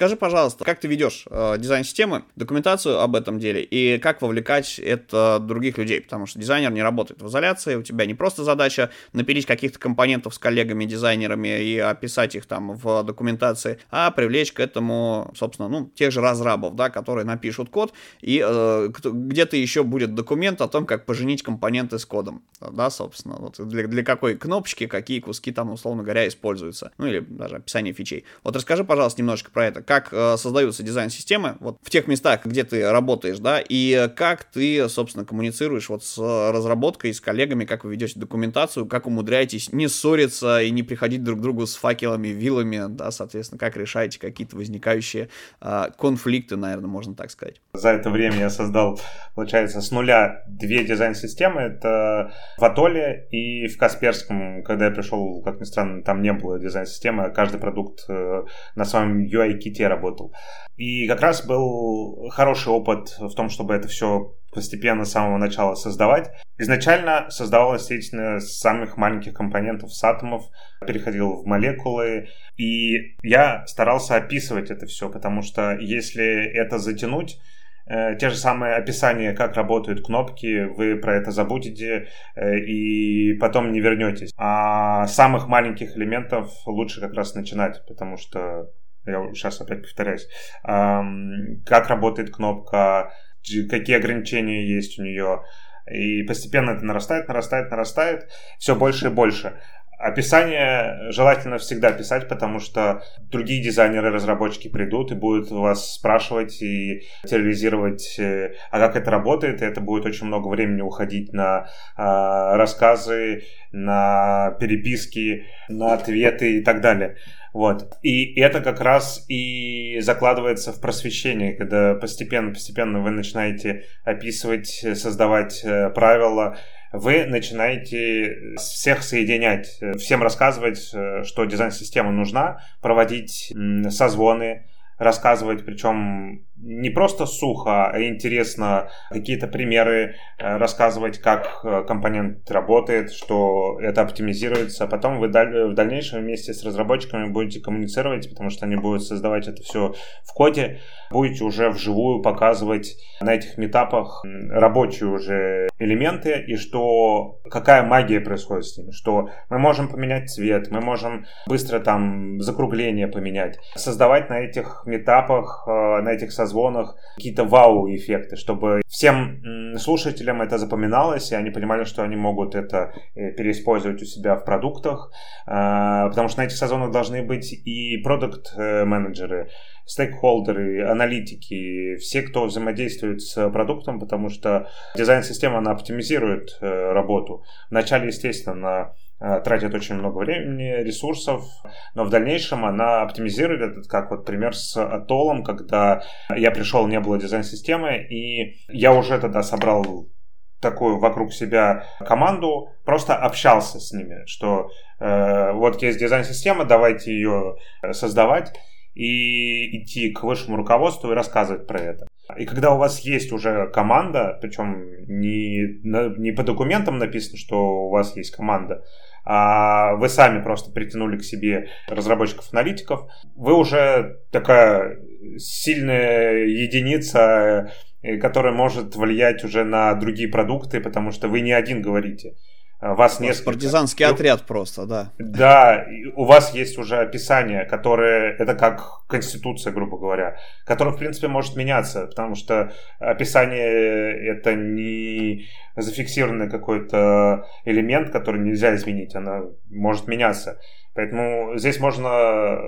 Speaker 1: Скажи, пожалуйста, как ты ведешь э, дизайн-системы, документацию об этом деле, и как вовлекать это других людей, потому что дизайнер не работает в изоляции, у тебя не просто задача напилить каких-то компонентов с коллегами-дизайнерами и описать их там в документации, а привлечь к этому, собственно, ну, тех же разрабов, да, которые напишут код, и э, где-то еще будет документ о том, как поженить компоненты с кодом, да, собственно, вот для, для какой кнопочки, какие куски там, условно говоря, используются, ну, или даже описание фичей. Вот расскажи, пожалуйста, немножко про это как э, создаются дизайн-системы вот в тех местах, где ты работаешь, да, и как ты, собственно, коммуницируешь вот с разработкой, с коллегами, как вы ведете документацию, как умудряетесь не ссориться и не приходить друг к другу с факелами, вилами, да, соответственно, как решаете какие-то возникающие э, конфликты, наверное, можно так сказать.
Speaker 2: За это время я создал, получается, с нуля две дизайн-системы. Это в Атоле и в Касперском. Когда я пришел, как ни странно, там не было дизайн-системы, а каждый продукт э, на своем UI-ките IT работал. И как раз был хороший опыт в том, чтобы это все постепенно с самого начала создавать. Изначально создавалось, естественно, с самых маленьких компонентов, с атомов, переходил в молекулы, и я старался описывать это все, потому что если это затянуть, э, те же самые описания, как работают кнопки, вы про это забудете э, и потом не вернетесь. А самых маленьких элементов лучше как раз начинать, потому что я сейчас опять повторяюсь, как работает кнопка, какие ограничения есть у нее. И постепенно это нарастает, нарастает, нарастает, все больше и больше. Описание желательно всегда писать, потому что другие дизайнеры, разработчики придут и будут вас спрашивать и терроризировать, э, а как это работает, и это будет очень много времени уходить на э, рассказы, на переписки, на ответы и так далее. Вот. И это как раз и закладывается в просвещение, когда постепенно-постепенно вы начинаете описывать, создавать э, правила, вы начинаете всех соединять, всем рассказывать, э, что дизайн-система нужна, проводить созвоны, рассказывать, причем не просто сухо, а интересно какие-то примеры э, рассказывать, как э, компонент работает, что это оптимизируется. Потом вы в дальнейшем вместе с разработчиками будете коммуницировать, потому что они будут создавать это все в коде, будете уже вживую показывать на этих метапах рабочие уже элементы и что какая магия происходит с ними, что мы можем поменять цвет, мы можем быстро там закругление поменять, создавать на этих метапах, э, на этих созвонах какие-то вау-эффекты, чтобы всем слушателям это запоминалось, и они понимали, что они могут это э, переиспользовать у себя в продуктах, э, потому что на этих созвонах должны быть и продукт-менеджеры, стейкхолдеры, аналитики, все, кто взаимодействует с продуктом, потому что дизайн-система, она оптимизирует работу. Вначале, естественно, Э, тратит очень много времени, ресурсов, но в дальнейшем она оптимизирует этот, как вот пример с Атолом, когда я пришел, не было дизайн-системы, и я уже тогда собрал такую вокруг себя команду, просто общался с ними, что э, вот есть дизайн-система, давайте ее создавать и идти к высшему руководству и рассказывать про это. И когда у вас есть уже команда, причем не, не по документам написано, что у вас есть команда, а вы сами просто притянули к себе разработчиков-аналитиков, вы уже такая сильная единица, э, которая может влиять уже на другие продукты, потому что вы не один говорите. Вас несколько.
Speaker 1: Партизанский отряд просто, да.
Speaker 2: Да, у вас есть уже описание, которое, это как конституция, грубо говоря, которое, в принципе, может меняться, потому что описание это не зафиксированный какой-то элемент, который нельзя изменить, она может меняться. Поэтому здесь можно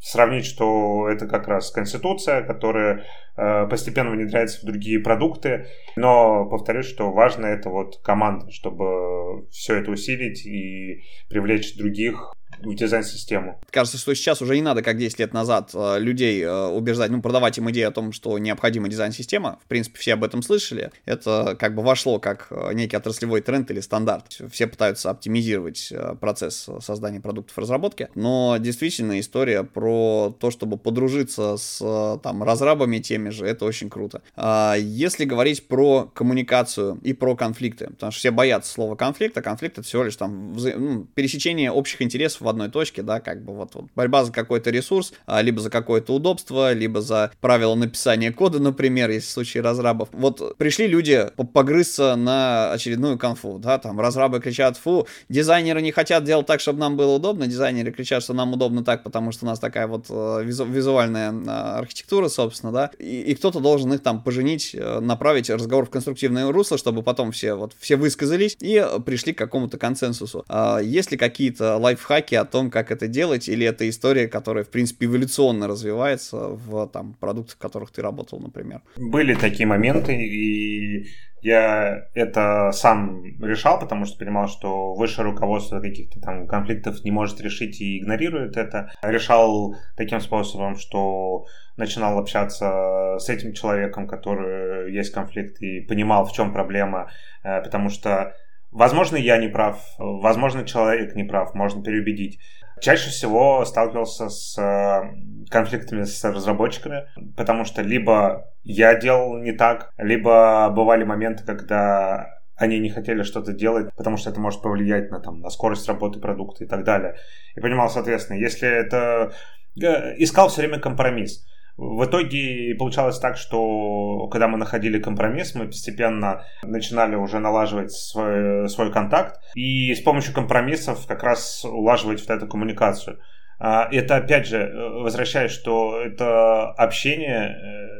Speaker 2: сравнить, что это как раз конституция, которая э, постепенно внедряется в другие продукты. Но повторюсь, что важно это вот команда, чтобы все это усилить и привлечь других дизайн-систему.
Speaker 1: Кажется, что сейчас уже не надо, как 10 лет назад, э, людей э, убеждать, ну, продавать им идею о том, что необходима дизайн-система. В принципе, все об этом слышали. Это как бы вошло как э, некий отраслевой тренд или стандарт. Все пытаются оптимизировать процесс создания продуктов разработки. Но действительно история про то, чтобы подружиться с там разрабами теми же, это очень круто. А если говорить про коммуникацию и про конфликты, потому что все боятся слова конфликт, а конфликт это всего лишь там вза... ну, пересечение общих интересов одной точке, да, как бы вот, вот борьба за какой-то ресурс, а, либо за какое-то удобство, либо за правила написания кода, например, если в случае разрабов. Вот пришли люди погрызться на очередную конфу, да, там разрабы кричат, фу, дизайнеры не хотят делать так, чтобы нам было удобно, дизайнеры кричат, что нам удобно так, потому что у нас такая вот э, визу визуальная а, архитектура, собственно, да, и, и кто-то должен их там поженить, направить разговор в конструктивное русло, чтобы потом все вот все высказались и пришли к какому-то консенсусу. А есть ли какие-то лайфхаки о том, как это делать, или это история, которая, в принципе, эволюционно развивается в там, продуктах, в которых ты работал, например?
Speaker 2: Были такие моменты, и я это сам решал, потому что понимал, что высшее руководство каких-то там конфликтов не может решить и игнорирует это. Решал таким способом, что начинал общаться с этим человеком, который есть конфликт, и понимал, в чем проблема, э, потому что Возможно, я не прав, возможно, человек не прав, можно переубедить. Чаще всего сталкивался с э, конфликтами с разработчиками, потому что либо я делал не так, либо бывали моменты, когда они не хотели что-то делать, потому что это может повлиять на, там, на скорость работы продукта и так далее. И понимал, соответственно, если это... Э, искал все время компромисс. В итоге получалось так, что когда мы находили компромисс, мы постепенно начинали уже налаживать свой, свой контакт и с помощью компромиссов как раз улаживать вот эту коммуникацию. А, это опять же, возвращаясь, что это общение,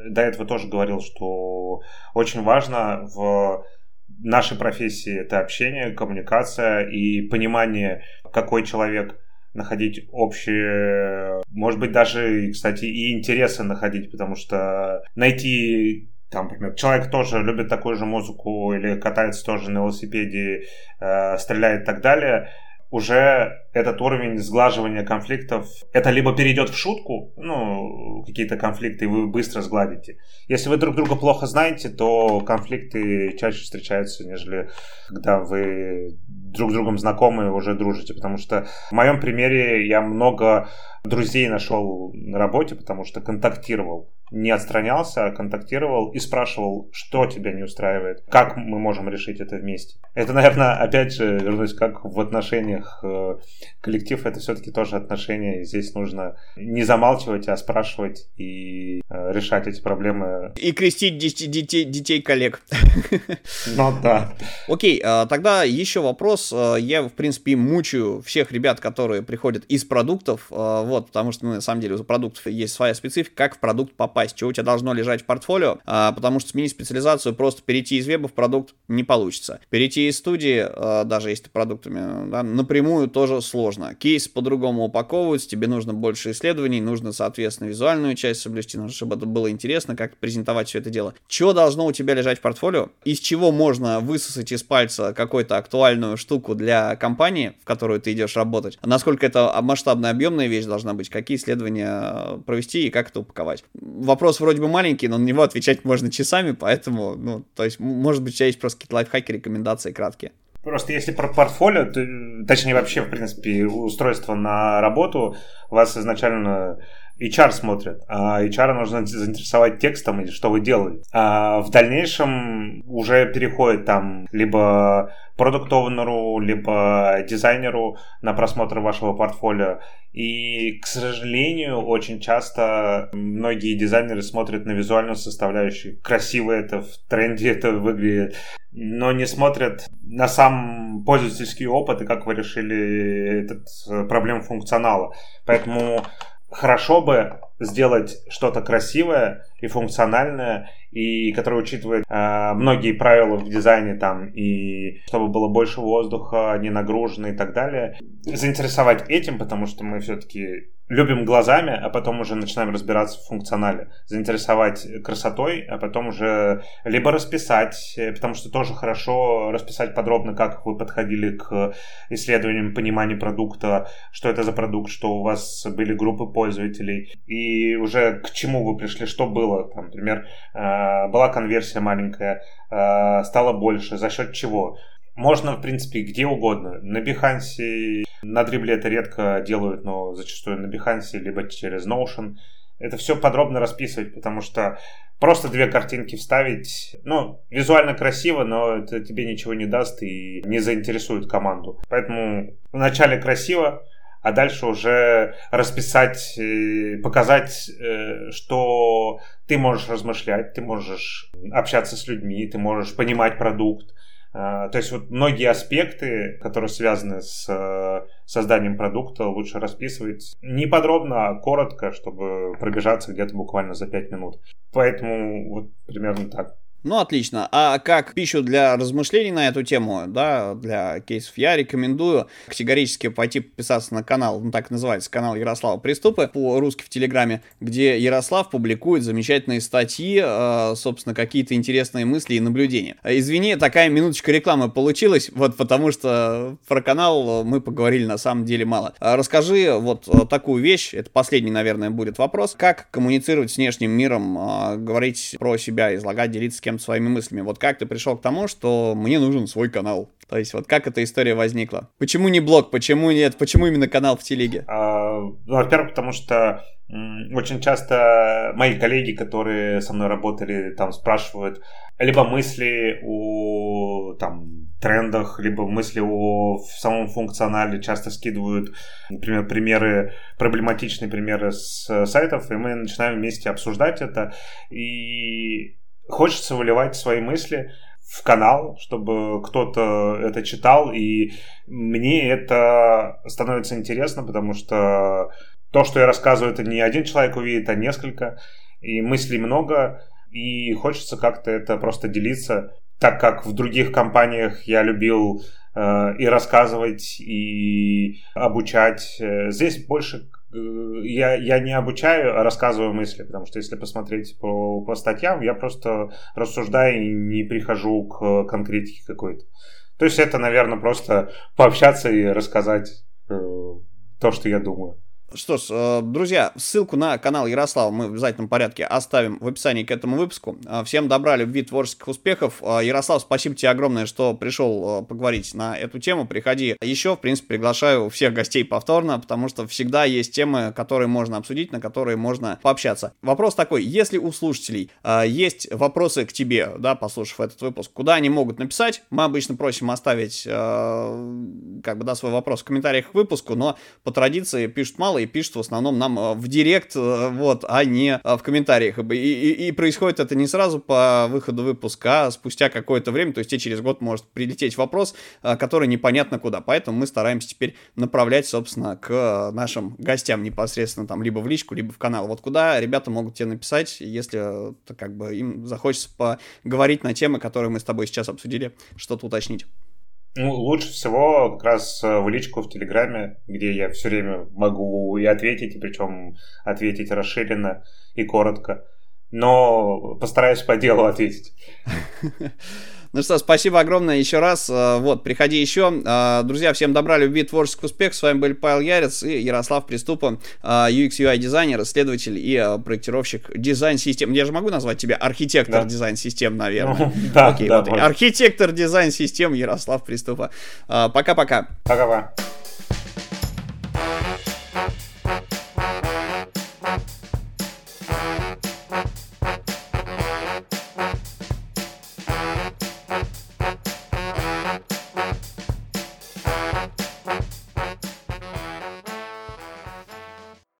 Speaker 2: э, до этого тоже говорил, что очень важно в нашей профессии это общение, коммуникация и понимание, какой человек находить общие, может быть, даже, кстати, и интересы находить, потому что найти там, например, человек тоже любит такую же музыку или катается тоже на велосипеде, э, стреляет и так далее, уже этот уровень сглаживания конфликтов, это либо перейдет в шутку, ну, какие-то конфликты, вы быстро сгладите. Если вы друг друга плохо знаете, то конфликты чаще встречаются, нежели когда вы друг с другом знакомы уже дружите. Потому что в моем примере я много друзей нашел на работе, потому что контактировал. Не отстранялся, а контактировал и спрашивал, что тебя не устраивает, как мы можем решить это вместе. Это, наверное, опять же, вернусь, как в отношениях э, коллектив, это все-таки тоже отношения, и здесь нужно не замалчивать, а спрашивать и э, решать эти проблемы.
Speaker 1: И крестить детей, детей коллег.
Speaker 2: Ну да.
Speaker 1: Окей, а, тогда еще вопрос. Я, в принципе, мучаю всех ребят, которые приходят из продуктов, вот, потому что, ну, на самом деле, у продуктов есть своя специфика, как в продукт попасть, что у тебя должно лежать в портфолио, а, потому что сменить специализацию, просто перейти из веба в продукт не получится. Перейти из студии, а, даже если ты продуктами, да, напрямую тоже сложно. Кейс по-другому упаковываются, тебе нужно больше исследований, нужно, соответственно, визуальную часть соблюсти, нужно, чтобы это было интересно, как презентовать все это дело. Что должно у тебя лежать в портфолио? Из чего можно высосать из пальца какую-то актуальную штуку для компании, в которую ты идешь работать? Насколько это масштабная, объемная вещь должна быть, какие исследования э, провести и как это упаковать. Вопрос вроде бы маленький, но на него отвечать можно часами, поэтому, ну, то есть, может быть, у тебя есть просто какие-то лайфхаки, рекомендации краткие.
Speaker 2: Просто если про портфолио, то, точнее вообще, в принципе, устройство на работу, вас изначально HR смотрят, а HR нужно заинтересовать текстом или что вы делаете. А в дальнейшем уже переходит там либо продукт либо дизайнеру на просмотр вашего портфолио. И, к сожалению, очень часто многие дизайнеры смотрят на визуальную составляющую. Красиво это, в тренде это выглядит, но не смотрят на сам пользовательский опыт и как вы решили этот э, проблему функционала. Поэтому хорошо бы сделать что-то красивое и функциональное, и которое учитывает э, многие правила в дизайне там, и чтобы было больше воздуха, не нагружено и так далее. Заинтересовать этим, потому что мы все-таки любим глазами, а потом уже начинаем разбираться в функционале. Заинтересовать красотой, а потом уже либо расписать, э, потому что тоже хорошо расписать подробно, как вы подходили к исследованиям, пониманию продукта, что это за продукт, что у вас были группы пользователей, и уже к чему вы пришли, что было. Там, например, э, была конверсия маленькая, э, стало больше, за счет чего. Можно, в принципе, где угодно. На Behance, на Дрибле это редко делают, но зачастую на Behance, либо через Notion. Это все подробно расписывать, потому что просто две картинки вставить, ну, визуально красиво, но это тебе ничего не даст и не заинтересует команду. Поэтому вначале красиво, а дальше уже расписать, показать, э, что ты можешь размышлять, ты можешь общаться с людьми, ты можешь понимать продукт, то есть вот многие аспекты, которые связаны с э, созданием продукта, лучше расписывать не подробно, а коротко, чтобы пробежаться где-то буквально за 5 минут. Поэтому вот примерно так.
Speaker 1: Ну, отлично. А как пищу для размышлений на эту тему, да, для кейсов, я рекомендую категорически пойти подписаться на канал, ну, так называется, канал Ярослава Приступы, по-русски в Телеграме, где Ярослав публикует замечательные статьи, э, собственно, какие-то интересные мысли и наблюдения. Извини, такая минуточка рекламы получилась, вот потому что про канал мы поговорили на самом деле мало. А расскажи вот такую вещь, это последний, наверное, будет вопрос, как коммуницировать с внешним миром, э, говорить про себя, излагать, делиться кем-то своими мыслями. Вот как ты пришел к тому, что мне нужен свой канал? То есть вот как эта история возникла? Почему не блог? Почему нет? Почему именно канал в телеге?
Speaker 2: А, ну, во-первых, потому что очень часто мои коллеги, которые со мной работали, там спрашивают либо мысли о там, трендах, либо мысли о самом функционале, часто скидывают, например, примеры, проблематичные примеры с сайтов, и мы начинаем вместе обсуждать это. И хочется выливать свои мысли в канал, чтобы кто-то это читал, и мне это становится интересно, потому что то, что я рассказываю, это не один человек увидит, а несколько, и мыслей много, и хочется как-то это просто делиться, так как в других компаниях я любил э, и рассказывать, и обучать. Э, здесь больше я, я не обучаю, а рассказываю мысли, потому что если посмотреть по, по статьям, я просто рассуждаю и не прихожу к конкретике какой-то. То есть это, наверное, просто пообщаться и рассказать э, то, что я думаю.
Speaker 1: Что ж, э, друзья, ссылку на канал Ярослава мы в обязательном порядке оставим в описании к этому выпуску. Э, всем добра, любви, творческих успехов. Э, Ярослав, спасибо тебе огромное, что пришел поговорить на эту тему. Приходи еще, в принципе, приглашаю всех гостей повторно, потому что всегда есть темы, которые можно обсудить, на которые можно пообщаться. Вопрос такой, если у слушателей есть вопросы к тебе, да, послушав этот выпуск, куда они могут написать? Мы обычно просим оставить, как бы, да, свой вопрос в комментариях к выпуску, но по традиции пишут мало, и пишут в основном нам э, в директ, э, вот, а не э, в комментариях. И, и, и происходит это не сразу по выходу выпуска, а спустя какое-то время, то есть тебе через год может прилететь вопрос, который непонятно куда. Поэтому мы стараемся теперь направлять, собственно, к нашим гостям непосредственно там либо в личку, либо в канал. Вот куда ребята могут тебе написать, если как бы им захочется поговорить на темы, которые мы с тобой сейчас обсудили, что-то уточнить.
Speaker 2: Ну, лучше всего как раз э, в личку в Телеграме, где я все время могу и ответить, причем ответить расширенно и коротко. Но постараюсь по делу ответить.
Speaker 1: Ну что, спасибо огромное еще раз. Э, вот, приходи еще. Э, друзья, всем добра, любви, творческий успех. С вами был Павел Ярец и Ярослав Приступа, UX UI дизайнер, исследователь и э, проектировщик дизайн-систем. Я же могу назвать тебя архитектор да. дизайн-систем, наверное. Ну, да, Окей, да, вот. Архитектор дизайн-систем Ярослав Приступа. Пока-пока.
Speaker 2: Пока-пока.